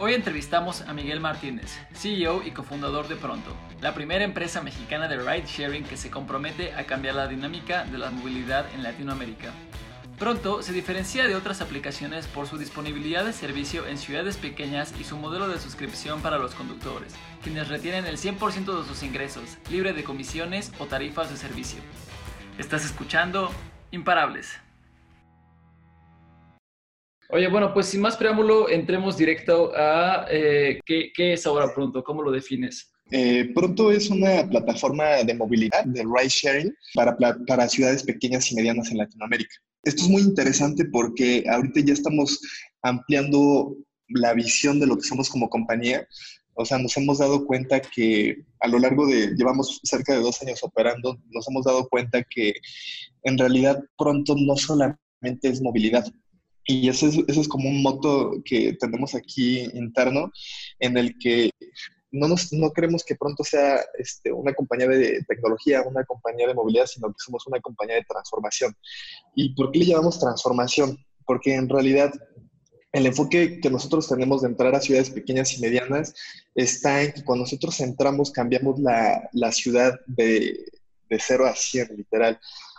Hoy entrevistamos a Miguel Martínez, CEO y cofundador de Pronto, la primera empresa mexicana de ride sharing que se compromete a cambiar la dinámica de la movilidad en Latinoamérica. Pronto se diferencia de otras aplicaciones por su disponibilidad de servicio en ciudades pequeñas y su modelo de suscripción para los conductores, quienes retienen el 100% de sus ingresos, libre de comisiones o tarifas de servicio. Estás escuchando Imparables. Oye, bueno, pues sin más preámbulo, entremos directo a eh, ¿qué, es ahora Pronto, ¿cómo lo defines? Eh, Pronto es una plataforma de movilidad, de ride sharing, para, para ciudades pequeñas y medianas en Latinoamérica. Esto es muy interesante porque ahorita ya estamos ampliando la visión de lo que somos como compañía. O sea, nos hemos dado cuenta que a lo largo de, llevamos cerca de dos años operando, nos hemos dado cuenta que en realidad pronto no solamente es movilidad, y ese es, como un moto que tenemos aquí interno, en el que no, nos, no queremos que pronto sea este, una compañía de tecnología, una compañía de movilidad, sino que somos una compañía de transformación. ¿Y por qué le llamamos transformación? Porque en realidad el enfoque que nosotros tenemos de entrar a ciudades pequeñas y medianas está en que cuando nosotros entramos cambiamos la, la ciudad de, de 0 a 100, literal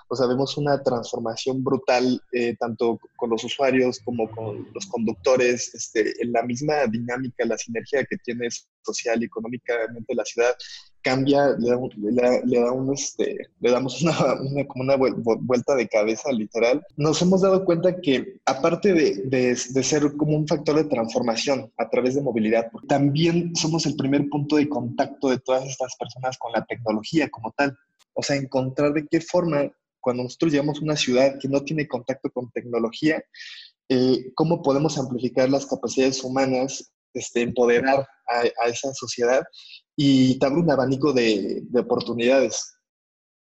o sea, vemos una transformación brutal eh, tanto con los usuarios como con los conductores, este, en la misma dinámica, la sinergia que tiene social y económicamente la ciudad cambia, le, da, le, da un, este, le damos una, una, como una vuelta de cabeza literal. Nos hemos dado cuenta que aparte de, de, de, ser como un factor de transformación a través de movilidad, también somos el primer punto de contacto de todas estas personas con la tecnología como tal. O sea, encontrar de qué forma cuando nosotros llegamos a una ciudad que no tiene contacto con tecnología, eh, cómo podemos amplificar las capacidades humanas, este, empoderar a, esa sociedad y te abre un abanico de, oportunidades.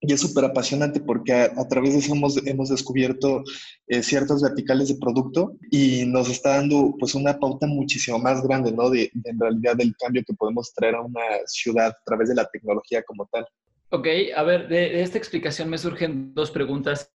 Y es súper apasionante porque a, través de eso hemos, hemos descubierto eh, ciertos verticales de producto y nos está dando pues una pauta muchísimo más grande, ¿no? De, de, en realidad del cambio que podemos traer a una ciudad a través de la tecnología como tal. Ok, a ver, de, esta explicación me surgen dos preguntas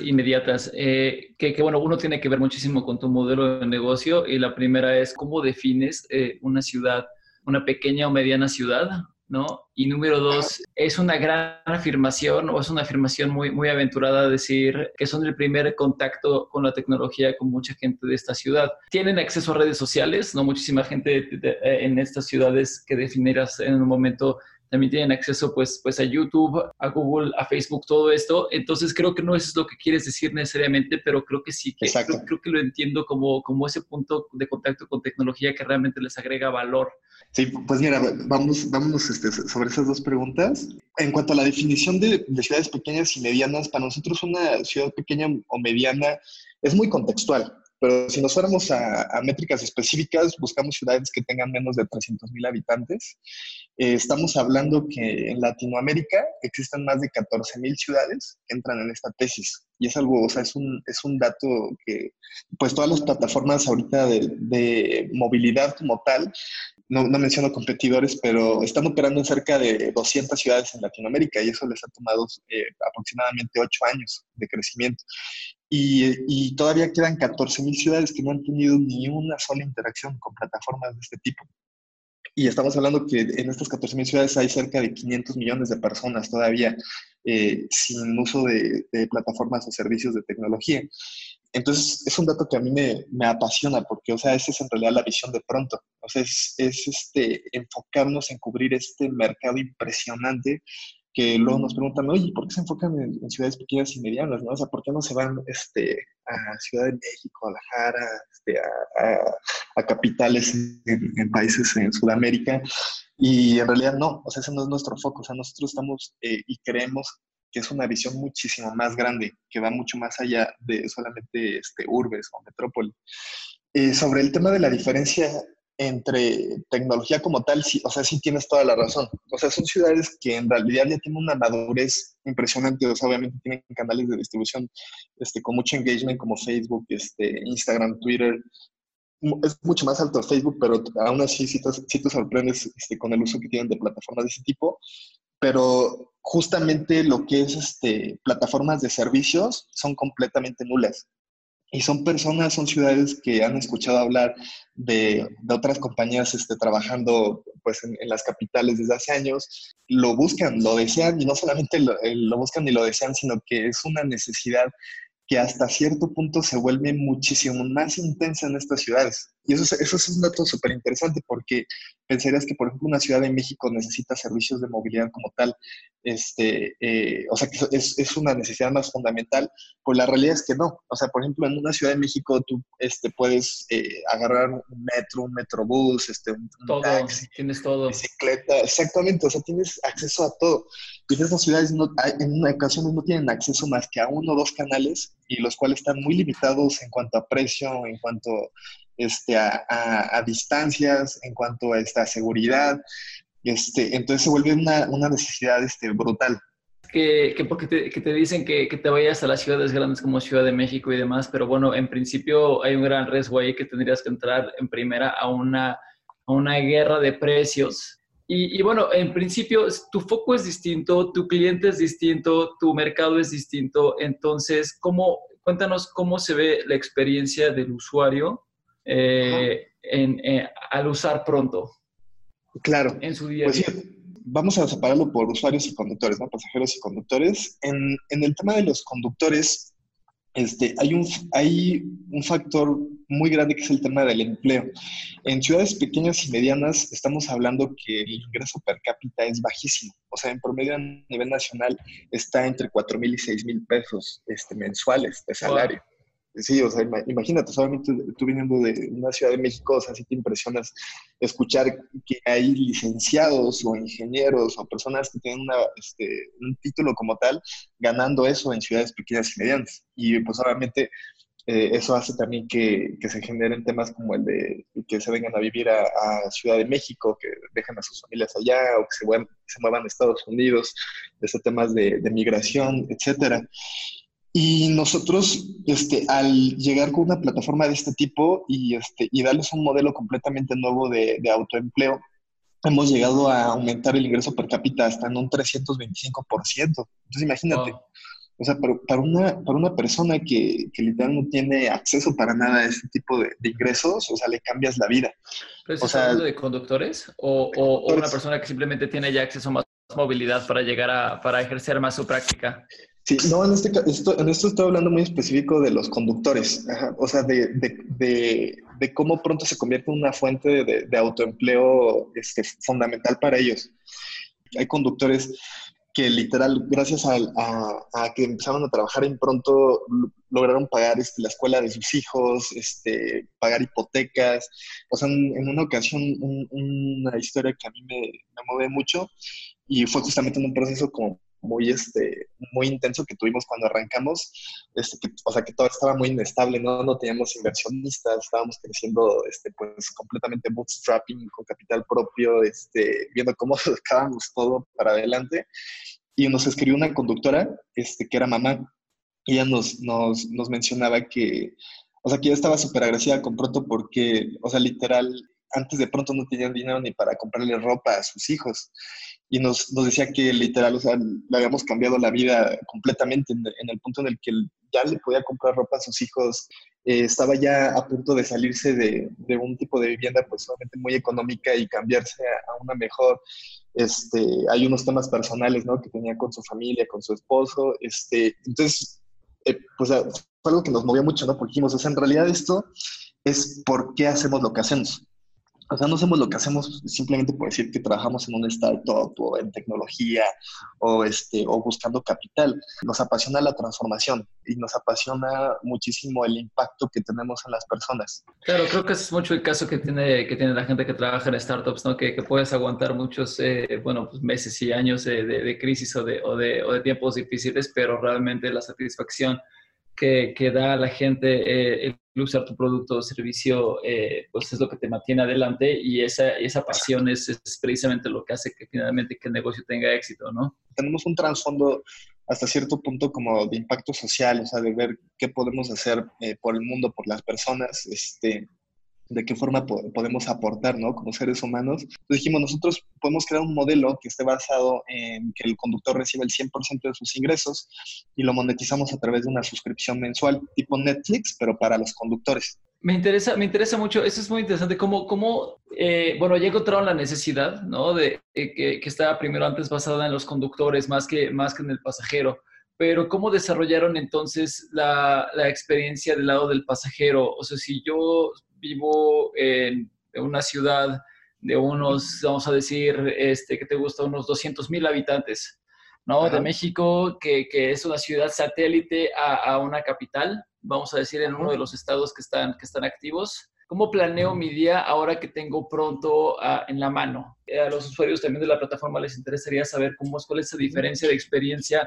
inmediatas, eh, que, bueno, uno tiene que ver muchísimo con tu modelo de negocio y la primera es, ¿cómo defines eh, una ciudad, una pequeña o mediana ciudad? ¿no? Y número dos, es una gran afirmación o es una afirmación muy, muy aventurada decir que son el primer contacto con la tecnología con mucha gente de esta ciudad. Tienen acceso a redes sociales, ¿no? Muchísima gente en estas ciudades que definirás en un momento también tienen acceso pues, pues a YouTube, a Google, a Facebook, todo esto. Entonces creo que no eso es lo que quieres decir necesariamente, pero creo que sí, que creo, creo, que lo entiendo como, como ese punto de contacto con tecnología que realmente les agrega valor. Sí, pues mira, vamos, vámonos este, sobre esas dos preguntas. En cuanto a la definición de, de ciudades pequeñas y medianas, para nosotros una ciudad pequeña o mediana es muy contextual. Pero si nos fuéramos a, métricas específicas, buscamos ciudades que tengan menos de 300 mil habitantes. Eh, estamos hablando que en Latinoamérica existen más de 14 mil ciudades que entran en esta tesis. Y es algo, o sea, es un, es un dato que, pues todas las plataformas ahorita de, de movilidad como tal no, no, menciono competidores, pero están operando en cerca de 200 ciudades en Latinoamérica y eso les ha tomado eh, aproximadamente 8 años de crecimiento. Y, y todavía quedan 14.000 ciudades que no han tenido ni una sola interacción con plataformas de este tipo. Y estamos hablando que en estas 14.000 ciudades hay cerca de 500 millones de personas todavía eh, sin uso de, de plataformas o servicios de tecnología. Entonces, es un dato que a mí me, me, apasiona porque, o sea, esa es en realidad la visión de pronto. O sea, es, es este, enfocarnos en cubrir este mercado impresionante que luego nos preguntan, oye, ¿por qué se enfocan en, ciudades pequeñas y medianas? ¿no? O sea, ¿por qué no se van este, a Ciudad de México, a Guadalajara, este, a, a, capitales en, países en Sudamérica? Y en realidad no, o sea, ese no es nuestro foco. O sea, nosotros estamos eh, y creemos que es una visión muchísimo más grande, que va mucho más allá de solamente este, urbes o metrópoli. Eh, sobre el tema de la diferencia entre tecnología como tal, sí, o sea, sí tienes toda la razón. O sea, son ciudades que en realidad ya tienen una madurez impresionante, o sea, obviamente tienen canales de distribución este, con mucho engagement como Facebook, este, Instagram, Twitter. Es mucho más alto Facebook, pero aún así sí te, sí sorprendes este, con el uso que tienen de plataformas de ese tipo. Pero justamente lo que es este, plataformas de servicios son completamente nulas. Y son personas, son ciudades que han escuchado hablar de, de otras compañías este, trabajando pues, en, las capitales desde hace años, lo buscan, lo desean y no solamente lo, eh, lo buscan y lo desean, sino que es una necesidad que hasta cierto punto se vuelve muchísimo más intensa en estas ciudades. Y eso, eso es un dato súper interesante porque pensarías que, por ejemplo, una ciudad de México necesita servicios de movilidad como tal, este, eh, o sea, que es, es, una necesidad más fundamental, pues la realidad es que no. O sea, por ejemplo, en una ciudad de México tú este, puedes eh, agarrar un metro, un metrobús, este, un, todo, taxi, tienes todo. Bicicleta, exactamente, o sea, tienes acceso a todo. Y en esas ciudades no, en ocasiones no tienen acceso más que a uno o dos canales y los cuales están muy limitados en cuanto a precio, en cuanto este, a, a, distancias, en cuanto a esta seguridad. Este, entonces se vuelve una, una necesidad este, brutal. Que, que porque te, que te dicen que, que, te vayas a las ciudades grandes como Ciudad de México y demás, pero bueno, en principio hay un gran riesgo ahí que tendrías que entrar en primera a una, a una guerra de precios. Y, y, bueno, en principio tu foco es distinto, tu cliente es distinto, tu mercado es distinto, entonces, ¿cómo, cuéntanos cómo se ve la experiencia del usuario eh, en, eh, al usar pronto. Claro. En su día. Pues vamos a separarlo por usuarios y conductores, ¿no? Pasajeros y conductores. En, en el tema de los conductores, este, hay, un, hay un factor muy grande que es el tema del empleo. En ciudades pequeñas y medianas estamos hablando que el ingreso per cápita es bajísimo. O sea, en promedio a nivel nacional está entre 4 mil y 6 mil pesos este, mensuales de salario. Sí, o sea, imagínate, solamente tú viniendo de una ciudad de México, o sea, sí te impresionas escuchar que hay licenciados o ingenieros o personas que tienen este, un título como tal ganando eso en ciudades pequeñas y medianas. Y pues obviamente eh, eso hace también que, que, se generen temas como el de que se vengan a vivir a, Ciudad de México, que dejen a sus familias allá o que se, se muevan a Estados Unidos, ese temas de migración, etcétera. Y nosotros, este, al llegar con una plataforma de este tipo y, este, y darles un modelo completamente nuevo de, de autoempleo, hemos llegado a aumentar el ingreso per cápita hasta en un 325%. Entonces, imagínate. O sea, para, una, para una persona que, que literalmente no tiene acceso para nada a este tipo de, ingresos, o sea, le cambias la vida. ¿Pero o sea, hablando de conductores o, o, una persona que simplemente tiene ya acceso a más movilidad para llegar a, para ejercer más su práctica? Sí, no, en, este, esto, en esto estoy hablando muy específico de los conductores, o sea, de, de, de, cómo pronto se convierte en una fuente de, autoempleo este, fundamental para ellos. Hay conductores que literal, gracias a, a, que empezaron a trabajar en pronto, lograron pagar este, la escuela de sus hijos, este, pagar hipotecas. O sea, en, una ocasión, una historia que a mí me, me mueve mucho y fue justamente en un proceso como muy, este, muy intenso que tuvimos cuando arrancamos, este, que, o sea, que todo estaba muy inestable, ¿no? No teníamos inversionistas, estábamos creciendo, este, pues, completamente bootstrapping, con capital propio, este, viendo cómo sacábamos todo para adelante. Y nos escribió una conductora, este, que era mamá, y ella nos, nos, nos mencionaba que, o sea, que ella estaba súper agresiva con pronto porque, o sea, literal, antes de pronto no tenían dinero ni para comprarle ropa a sus hijos y nos, nos, decía que literal, o sea, le habíamos cambiado la vida completamente en, el punto en el que ya le podía comprar ropa a sus hijos, eh, estaba ya a punto de salirse de, de, un tipo de vivienda pues solamente muy económica y cambiarse a, una mejor. Este, hay unos temas personales, ¿no? Que tenía con su familia, con su esposo, este, entonces, eh, pues fue algo que nos movía mucho, ¿no? Porque dijimos, o sea, en realidad esto es por qué hacemos lo que hacemos. O sea, no hacemos lo que hacemos simplemente por decir que trabajamos en una startup o en tecnología o, este, o buscando capital. Nos apasiona la transformación y nos apasiona muchísimo el impacto que tenemos en las personas. Claro, creo que es mucho el caso que tiene, que tiene la gente que trabaja en startups, ¿no? que, que puedes aguantar muchos eh, bueno, pues meses y años de, de, crisis o de, o, de, o de tiempos difíciles, pero realmente la satisfacción que, que da a la gente eh, el usar tu producto o servicio, eh, pues es lo que te mantiene adelante y esa, esa pasión es, es, precisamente lo que hace que finalmente que el negocio tenga éxito, ¿no? Tenemos un trasfondo hasta cierto punto como de impacto social, o sea, de ver qué podemos hacer eh, por el mundo, por las personas, este, de qué forma podemos aportar, ¿no? Como seres humanos. Entonces dijimos, nosotros podemos crear un modelo que esté basado en que el conductor reciba el 100% de sus ingresos y lo monetizamos a través de una suscripción mensual tipo Netflix, pero para los conductores. Me interesa, me interesa mucho, eso es muy interesante, cómo, cómo eh, bueno, ya encontraron la necesidad, ¿no? De que, que estaba primero antes basada en los conductores más que, más que en el pasajero pero ¿cómo desarrollaron entonces la, la, experiencia del lado del pasajero? O sea, si yo vivo en una ciudad de unos, vamos a decir, este, que te gusta, unos 200 mil habitantes, ¿no? De México, que, que, es una ciudad satélite a, a, una capital, vamos a decir, en uno de los estados que están, que están activos. ¿Cómo planeo mi día ahora que tengo pronto ah, en la mano? Eh, a los usuarios también de la plataforma les interesaría saber cómo es, cuál es la diferencia de experiencia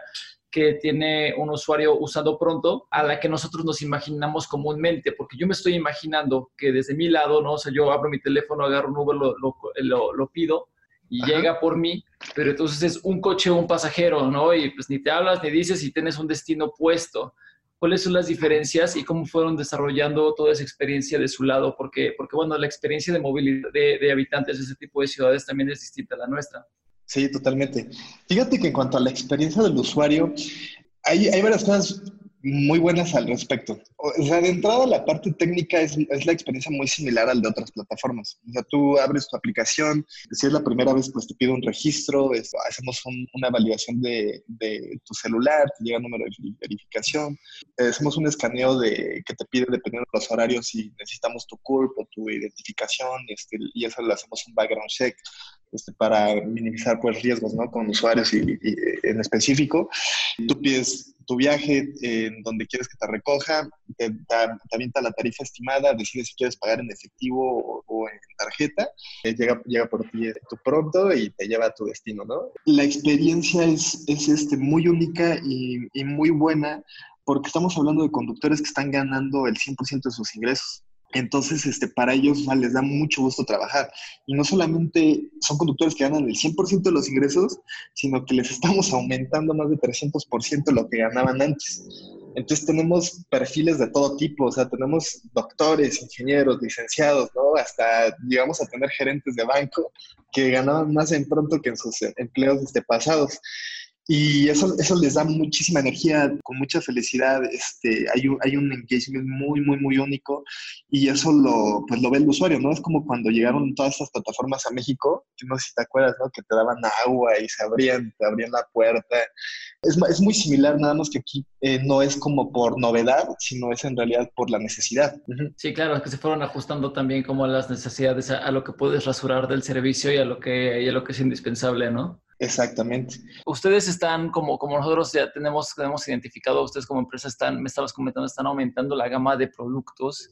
que tiene un usuario usando pronto a la que nosotros nos imaginamos comúnmente, porque yo me estoy imaginando que desde mi lado, ¿no? O sea, yo abro mi teléfono, agarro un Uber, lo, lo, lo, pido y llega por mí, pero entonces es un coche o un pasajero, ¿no? Y pues ni te hablas ni dices si tienes un destino puesto cuáles son las diferencias y cómo fueron desarrollando toda esa experiencia de su lado, porque, porque bueno, la experiencia de movilidad de, habitantes de ese tipo de ciudades también es distinta a la nuestra. Sí, totalmente. Fíjate que en cuanto a la experiencia del usuario, hay, hay varias cosas muy buenas al respecto. O sea, de entrada la parte técnica es, es, la experiencia muy similar al de otras plataformas. O sea, tú abres tu aplicación, si es la primera vez, pues te pide un registro, hacemos una validación de, de, tu celular, te llega el número de verificación, hacemos un escaneo de que te pide dependiendo de los horarios si necesitamos tu CURP o tu identificación este, y eso le hacemos un background check. Este, para minimizar pues riesgos ¿no? con usuarios y, y en específico. Tú pides tu viaje, en donde quieres que te recoja, te, te, avienta la tarifa estimada, decides si quieres pagar en efectivo o, en tarjeta, eh, llega, llega por ti tu pronto y te lleva a tu destino, ¿no? La experiencia es, es este, muy única y, y muy buena porque estamos hablando de conductores que están ganando el 100% de sus ingresos. Entonces, este, para ellos les da mucho gusto trabajar. Y no solamente son conductores que ganan el 100% de los ingresos, sino que les estamos aumentando más de 300% lo que ganaban antes. Entonces tenemos perfiles de todo tipo, o sea, tenemos doctores, ingenieros, licenciados, ¿no? Hasta llegamos a tener gerentes de banco que ganaban más en pronto que en sus empleos este, pasados. Y eso, eso les da muchísima energía, con mucha felicidad. Este, hay, un, hay un engagement muy, muy, muy único y eso lo, pues lo ve el usuario, ¿no? Es como cuando llegaron todas estas plataformas a México, no sé si te acuerdas, ¿no? Que te daban agua y se abrían, te abrían la puerta. Es, es muy similar, nada más que aquí eh, no es como por novedad, sino es en realidad por la necesidad. Sí, claro, es que se fueron ajustando también como a las necesidades, a, a, lo que puedes rasurar del servicio y a lo que, y a lo que es indispensable, ¿no? Exactamente. Ustedes están, como, como nosotros ya tenemos, tenemos identificado, ustedes como empresa están, me estabas comentando, están aumentando la gama de productos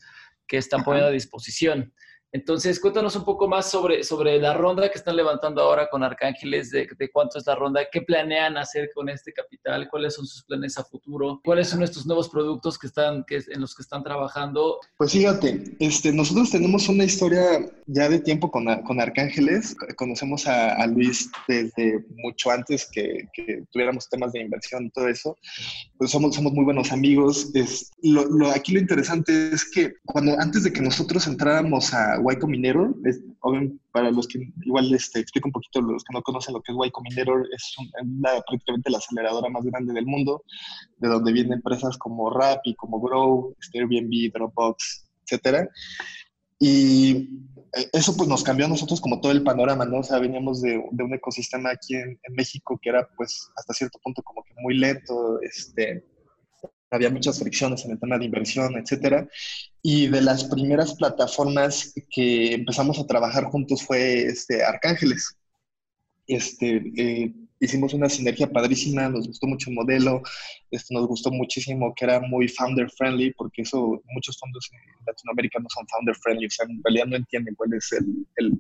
que están poniendo a disposición. Entonces, cuéntanos un poco más sobre, sobre la ronda que están levantando ahora con Arcángeles, de, de, cuánto es la ronda, qué planean hacer con este capital, cuáles son sus planes a futuro, cuáles son estos nuevos productos que están, que, en los que están trabajando. Pues fíjate, este, nosotros tenemos una historia ya de tiempo con, con Arcángeles. Conocemos a, a, Luis desde mucho antes que, que, tuviéramos temas de inversión y todo eso. Pues somos, somos muy buenos amigos. Es, lo, lo, aquí lo interesante es que cuando antes de que nosotros entráramos a Y Combinator, es, para los que igual este, explico un poquito, los que no conocen lo que es Y Combinator, es una, prácticamente la aceleradora más grande del mundo, de donde vienen empresas como Rappi, como Grow, este, Airbnb, Dropbox, etcétera. Y eso pues nos cambió a nosotros como todo el panorama, ¿no? O sea, veníamos de, de un ecosistema aquí en, en, México que era pues hasta cierto punto como que muy lento, este, había muchas fricciones en el tema de inversión, etcétera. Y de las primeras plataformas que empezamos a trabajar juntos fue este, Arcángeles. Este, eh, hicimos una sinergia padrísima, nos gustó mucho el modelo, este, nos gustó muchísimo que era muy founder friendly, porque eso muchos fondos en Latinoamérica no son founder friendly, o sea, en realidad no entienden cuál es el, el,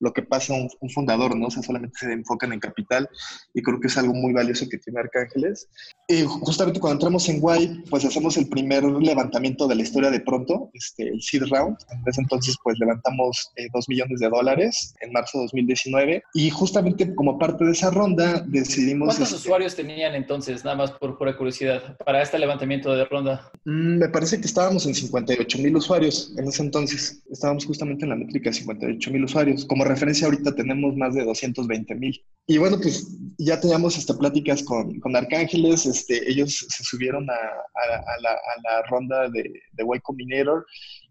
lo que pasa un, un, fundador, ¿no? O sea, solamente se enfocan en capital y creo que es algo muy valioso que tiene Arcángeles. Y justamente cuando entramos en Guay, pues hacemos el primer levantamiento de la historia de pronto, este, el seed round. En ese entonces, pues levantamos eh, dos millones de dólares en marzo de 2019 y justamente como parte de esa ronda decidimos... ¿Cuántos este, usuarios tenían entonces, nada más por pura curiosidad, para este levantamiento de ronda? Mm, me parece que estábamos en 58 mil usuarios en ese entonces. Estábamos justamente en la métrica de 58 mil usuarios. Como referencia ahorita tenemos más de 220 mil. Y bueno, pues ya teníamos este, pláticas con, con Arcángeles, este, ellos se subieron a, a, la, a la, ronda de, de Y Combinator,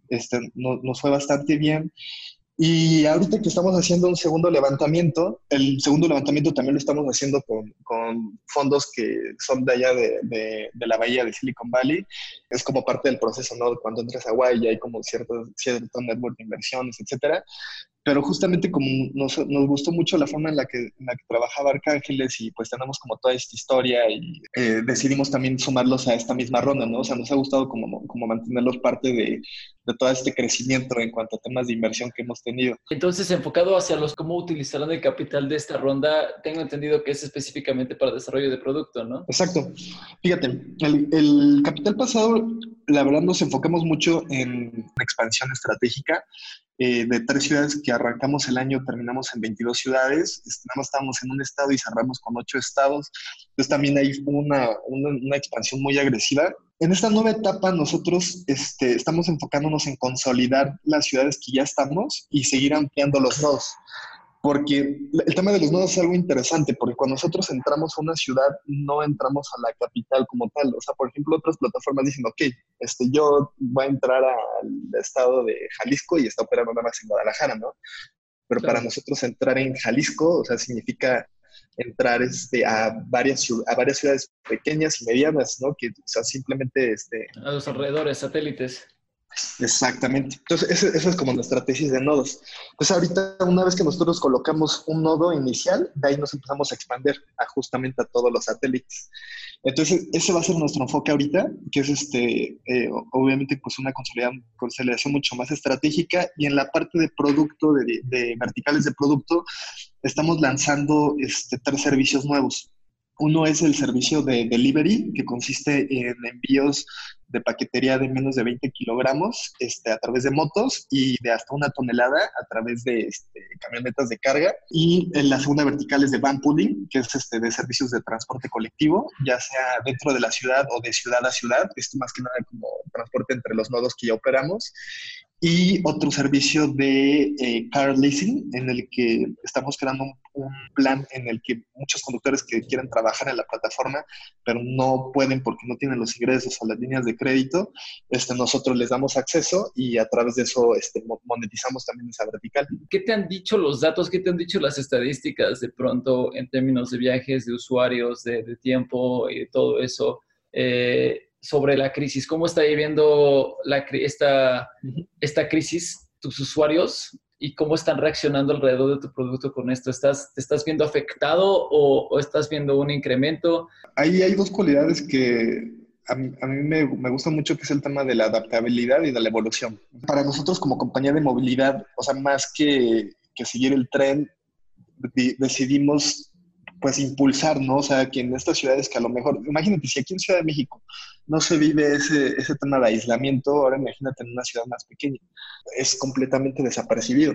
este, nos fue bastante bien. Y ahorita que estamos haciendo un segundo levantamiento, el segundo levantamiento también lo estamos haciendo con, con fondos que son de allá de, de, de, la bahía de Silicon Valley. Es como parte del proceso, ¿no? Cuando entras a Hawaii hay como cierto, cierto network de inversiones, etcétera pero justamente como nos, nos, gustó mucho la forma en la, que, en la que trabajaba Arcángeles y pues tenemos como toda esta historia y eh, decidimos también sumarlos a esta misma ronda, ¿no? O sea, nos ha gustado como, como mantenerlos parte de, de todo este crecimiento en cuanto a temas de inversión que hemos tenido. Entonces, enfocado hacia los cómo utilizarán el capital de esta ronda, tengo entendido que es específicamente para desarrollo de producto, ¿no? Exacto. Fíjate, el, el capital pasado, la verdad nos enfocamos mucho en expansión estratégica eh, de tres ciudades que arrancamos el año, terminamos en 22 ciudades, este, nada más estábamos en un estado y cerramos con ocho estados, entonces también hay una, una, una expansión muy agresiva. En esta nueva etapa nosotros este, estamos enfocándonos en consolidar las ciudades que ya estamos y seguir ampliando los nodos porque el tema de los nodos es algo interesante, porque cuando nosotros entramos a una ciudad, no entramos a la capital como tal. O sea, por ejemplo, otras plataformas dicen, ok, este, yo voy a entrar al estado de Jalisco y está operando nada más en Guadalajara, ¿no? Pero para nosotros entrar en Jalisco, o sea, significa entrar este, a, varias, a varias ciudades pequeñas y medianas, ¿no? Que, o sea, simplemente... Este, a los alrededores, satélites. Exactamente. Entonces, esa, es como nuestra tesis de nodos. Entonces, ahorita, una vez que nosotros colocamos un nodo inicial, de ahí nos empezamos a expandir a justamente a todos los satélites. Entonces, ese va a ser nuestro enfoque ahorita, que es este, eh, obviamente, pues una consolidación, mucho más estratégica. Y en la parte de producto, de, de verticales de producto, estamos lanzando este, tres servicios nuevos. Uno es el servicio de delivery, que consiste en envíos de paquetería de menos de 20 kilogramos este, a través de motos y de hasta una tonelada a través de este, camionetas de carga. Y en la segunda vertical es de van pooling, que es este, de servicios de transporte colectivo, ya sea dentro de la ciudad o de ciudad a ciudad. Esto más que nada como transporte entre los nodos que ya operamos y otro servicio de eh, car leasing en el que estamos creando un, plan en el que muchos conductores que quieren trabajar en la plataforma pero no pueden porque no tienen los ingresos o las líneas de crédito, este, nosotros les damos acceso y a través de eso este, monetizamos también esa vertical. ¿Qué te han dicho los datos, qué te han dicho las estadísticas de pronto en términos de viajes, de usuarios, de, de tiempo y de todo eso? Eh, sobre la crisis. ¿Cómo está viviendo la, esta, esta crisis tus usuarios y cómo están reaccionando alrededor de tu producto con esto? ¿Estás, ¿Te estás viendo afectado o, estás viendo un incremento? Ahí hay dos cualidades que a mí, me, me gusta mucho, que es el tema de la adaptabilidad y de la evolución. Para nosotros como compañía de movilidad, o sea, más que, que seguir el tren, decidimos pues impulsar, ¿no? O sea, que en estas ciudades que a lo mejor, imagínate, si aquí en Ciudad de México no se vive ese, ese tema de aislamiento, ahora imagínate en una ciudad más pequeña, es completamente desapercibido.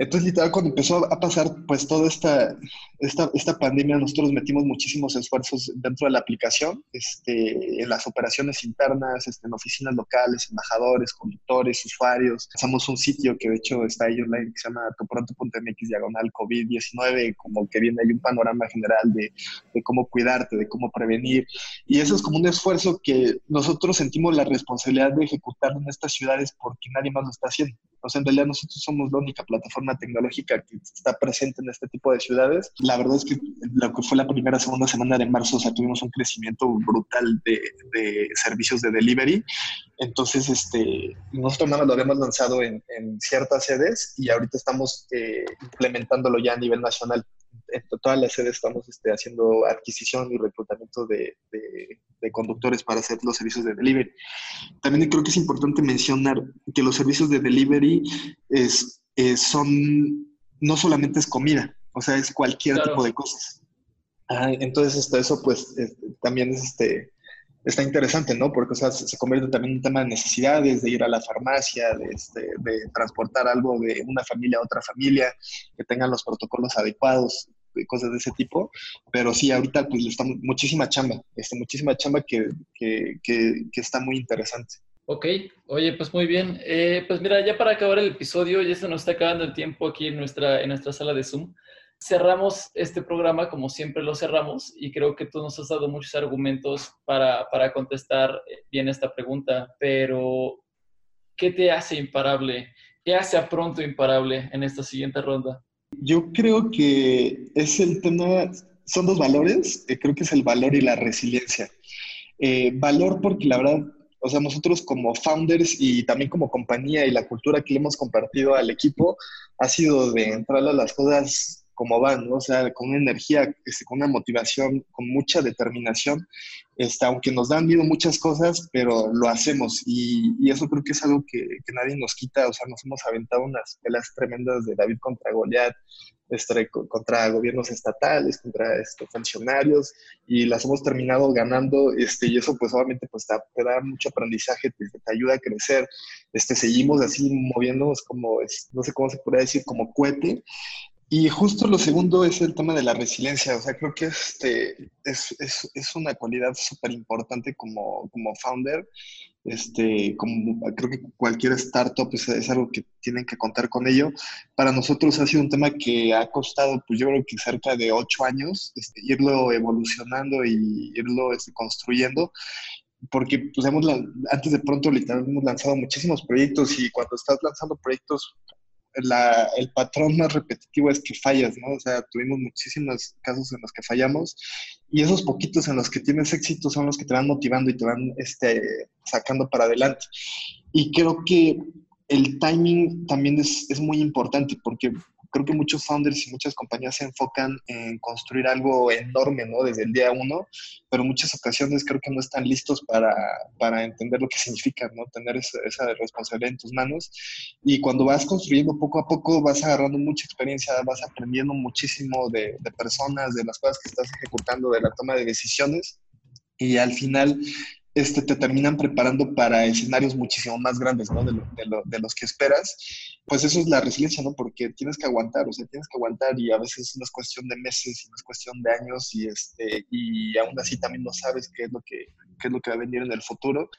Entonces, literal, cuando empezó a pasar pues toda esta, esta, esta, pandemia, nosotros metimos muchísimos esfuerzos dentro de la aplicación, este, en las operaciones internas, este, en oficinas locales, embajadores, conductores, usuarios. Hacemos un sitio que de hecho está ahí online que se llama topronto.mx diagonal COVID-19, como que viene ahí un panorama general de, de cómo cuidarte, de cómo prevenir. Y eso es como un esfuerzo que nosotros sentimos la responsabilidad de ejecutar en estas ciudades porque nadie más lo está haciendo. O sea, en realidad nosotros somos la única plataforma tecnológica que está presente en este tipo de ciudades. La verdad es que lo que fue la primera, segunda semana de marzo, o sea, tuvimos un crecimiento brutal de, de servicios de delivery. Entonces, este, nosotros nada más lo habíamos lanzado en, en ciertas sedes y ahorita estamos eh, implementándolo ya a nivel nacional en todas las sedes estamos este, haciendo adquisición y reclutamiento de, de, conductores para hacer los servicios de delivery. También creo que es importante mencionar que los servicios de delivery es, son no solamente es comida, o sea, es cualquier tipo de cosas. Ah, entonces, esto, eso pues también es este, está interesante, ¿no? Porque, o sea, se, convierte también en un tema de necesidades, de ir a la farmacia, de, este, de transportar algo de una familia a otra familia, que tengan los protocolos adecuados, cosas de ese tipo. Pero sí, ahorita pues está muchísima chamba, este, muchísima chamba que, que, que, está muy interesante. Ok, oye, pues muy bien. Eh, pues mira, ya para acabar el episodio, ya se nos está acabando el tiempo aquí en nuestra, en nuestra sala de Zoom cerramos este programa como siempre lo cerramos y creo que tú nos has dado muchos argumentos para, para contestar bien esta pregunta, pero ¿qué te hace imparable? ¿Qué hace a pronto imparable en esta siguiente ronda? Yo creo que es el tema, son dos valores, eh, creo que es el valor y la resiliencia. Eh, valor porque la verdad, o sea, nosotros como founders y también como compañía y la cultura que le hemos compartido al equipo ha sido de entrar a las cosas como van, ¿no? O sea, con una energía, este, con una motivación, con mucha determinación, este, aunque nos dan miedo muchas cosas, pero lo hacemos y, y eso creo que es algo que, que, nadie nos quita, o sea, nos hemos aventado unas pelas tremendas de David contra Goliat, este, contra gobiernos estatales, contra este, funcionarios y las hemos terminado ganando este, y eso pues obviamente pues te, da mucho aprendizaje, te, te, ayuda a crecer, este, seguimos así moviéndonos como, no sé cómo se podría decir, como cohete y justo lo segundo es el tema de la resiliencia. O sea, creo que este es, es, es una cualidad súper importante como, como founder. Este, como creo que cualquier startup es, es, algo que tienen que contar con ello. Para nosotros ha sido un tema que ha costado, pues yo creo que cerca de ocho años, este, irlo evolucionando y irlo este, construyendo porque pues hemos, antes de pronto literalmente hemos lanzado muchísimos proyectos y cuando estás lanzando proyectos el patrón más repetitivo es que fallas, ¿no? O sea, tuvimos muchísimos casos en los que fallamos y esos poquitos en los que tienes éxito son los que te van motivando y te van este, sacando para adelante. Y creo que el timing también es, es muy importante porque creo que muchos founders y muchas compañías se enfocan en construir algo enorme, ¿no? Desde el día uno, pero muchas ocasiones creo que no están listos para, para entender lo que significa, ¿no? Tener esa, esa, responsabilidad en tus manos. Y cuando vas construyendo poco a poco, vas agarrando mucha experiencia, vas aprendiendo muchísimo de, de personas, de las cosas que estás ejecutando, de la toma de decisiones. Y al final este, te terminan preparando para escenarios muchísimo más grandes, ¿no? De, de, los que esperas. Pues eso es la resiliencia, ¿no? Porque tienes que aguantar, o sea, tienes que aguantar y a veces no es cuestión de meses, no es cuestión de años y, este, y aún así también no sabes qué es lo que, qué es lo que va a venir en el futuro.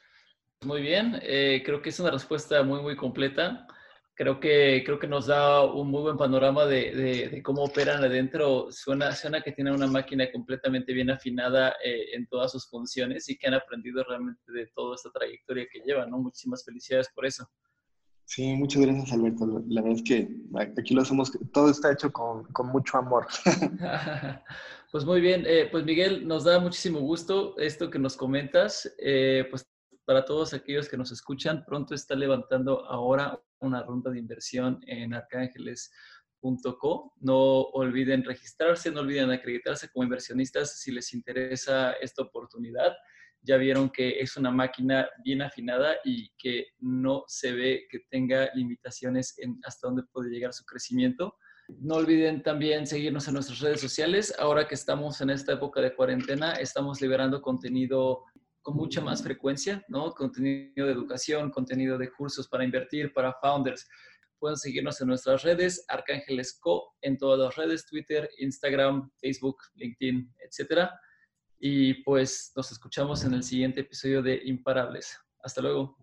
Muy bien, eh, creo que es una respuesta muy, muy completa creo que, creo que nos da un muy buen panorama de, de, cómo operan adentro. Suena, suena que tienen una máquina completamente bien afinada eh, en todas sus funciones y que han aprendido realmente de toda esta trayectoria que llevan, ¿no? Muchísimas felicidades por eso. Sí, muchas gracias Alberto. La verdad es que aquí lo hacemos, todo está hecho con, con mucho amor. pues muy bien, eh, pues Miguel, nos da muchísimo gusto esto que nos comentas. Eh, pues para todos aquellos que nos escuchan, pronto está levantando ahora una ronda de inversión en arcángeles.co. No olviden registrarse, no olviden acreditarse como inversionistas si les interesa esta oportunidad. Ya vieron que es una máquina bien afinada y que no se ve que tenga limitaciones en hasta dónde puede llegar su crecimiento. No olviden también seguirnos en nuestras redes sociales. Ahora que estamos en esta época de cuarentena, estamos liberando contenido con mucha más frecuencia, ¿no? Contenido de educación, contenido de cursos para invertir, para founders. Pueden seguirnos en nuestras redes, Arcángeles Co, en todas las redes, Twitter, Instagram, Facebook, LinkedIn, etc. Y pues nos escuchamos en el siguiente episodio de Imparables. Hasta luego.